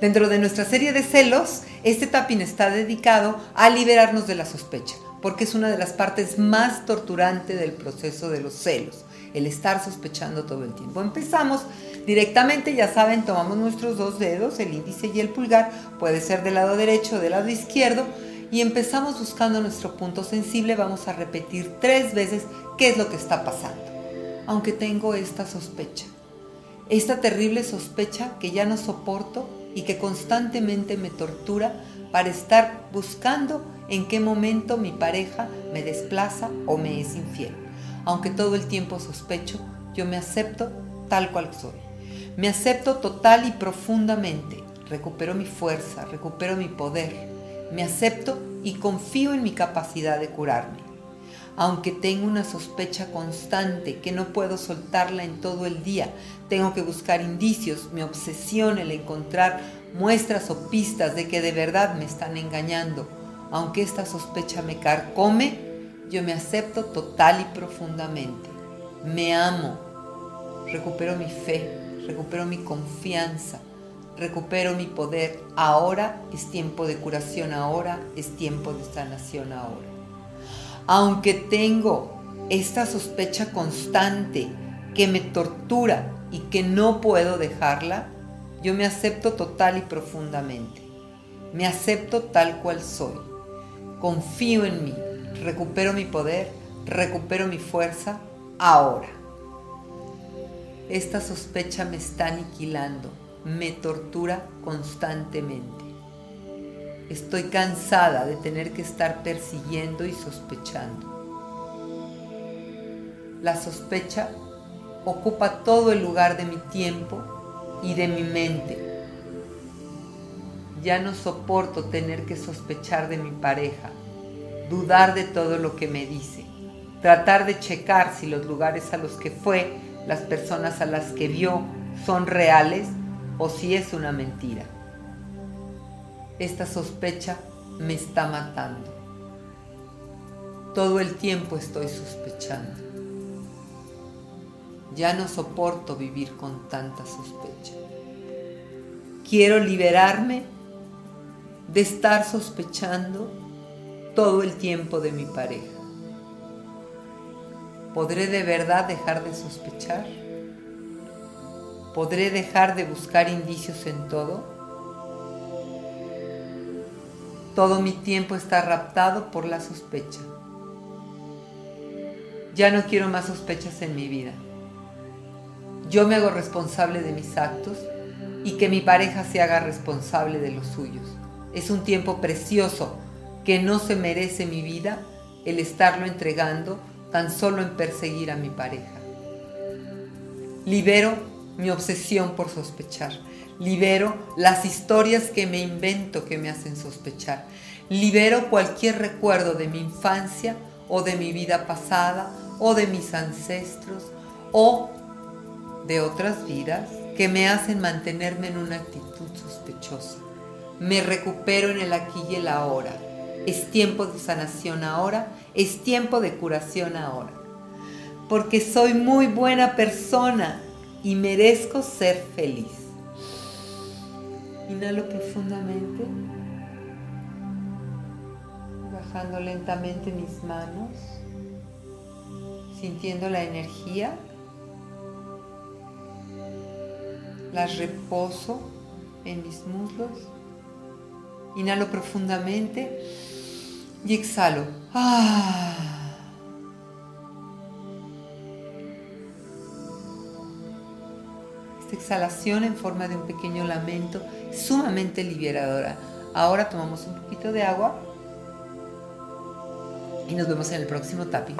Dentro de nuestra serie de celos, este tapping está dedicado a liberarnos de la sospecha, porque es una de las partes más torturantes del proceso de los celos, el estar sospechando todo el tiempo. Empezamos directamente, ya saben, tomamos nuestros dos dedos, el índice y el pulgar, puede ser del lado derecho o del lado izquierdo, y empezamos buscando nuestro punto sensible, vamos a repetir tres veces qué es lo que está pasando, aunque tengo esta sospecha. Esta terrible sospecha que ya no soporto y que constantemente me tortura para estar buscando en qué momento mi pareja me desplaza o me es infiel. Aunque todo el tiempo sospecho, yo me acepto tal cual soy. Me acepto total y profundamente. Recupero mi fuerza, recupero mi poder. Me acepto y confío en mi capacidad de curarme. Aunque tengo una sospecha constante que no puedo soltarla en todo el día, tengo que buscar indicios, mi obsesión el encontrar muestras o pistas de que de verdad me están engañando. Aunque esta sospecha me carcome, yo me acepto total y profundamente. Me amo. Recupero mi fe, recupero mi confianza, recupero mi poder. Ahora es tiempo de curación, ahora es tiempo de sanación, ahora. Aunque tengo esta sospecha constante que me tortura y que no puedo dejarla, yo me acepto total y profundamente. Me acepto tal cual soy. Confío en mí, recupero mi poder, recupero mi fuerza ahora. Esta sospecha me está aniquilando, me tortura constantemente. Estoy cansada de tener que estar persiguiendo y sospechando. La sospecha ocupa todo el lugar de mi tiempo y de mi mente. Ya no soporto tener que sospechar de mi pareja, dudar de todo lo que me dice, tratar de checar si los lugares a los que fue, las personas a las que vio, son reales o si es una mentira. Esta sospecha me está matando. Todo el tiempo estoy sospechando. Ya no soporto vivir con tanta sospecha. Quiero liberarme de estar sospechando todo el tiempo de mi pareja. ¿Podré de verdad dejar de sospechar? ¿Podré dejar de buscar indicios en todo? Todo mi tiempo está raptado por la sospecha. Ya no quiero más sospechas en mi vida. Yo me hago responsable de mis actos y que mi pareja se haga responsable de los suyos. Es un tiempo precioso que no se merece mi vida el estarlo entregando tan solo en perseguir a mi pareja. Libero mi obsesión por sospechar. Libero las historias que me invento que me hacen sospechar. Libero cualquier recuerdo de mi infancia o de mi vida pasada o de mis ancestros o de otras vidas que me hacen mantenerme en una actitud sospechosa. Me recupero en el aquí y el ahora. Es tiempo de sanación ahora, es tiempo de curación ahora. Porque soy muy buena persona y merezco ser feliz. Inhalo profundamente, bajando lentamente mis manos, sintiendo la energía. Las reposo en mis muslos. Inhalo profundamente y exhalo. Ah. Exhalación en forma de un pequeño lamento sumamente liberadora. Ahora tomamos un poquito de agua y nos vemos en el próximo tapping.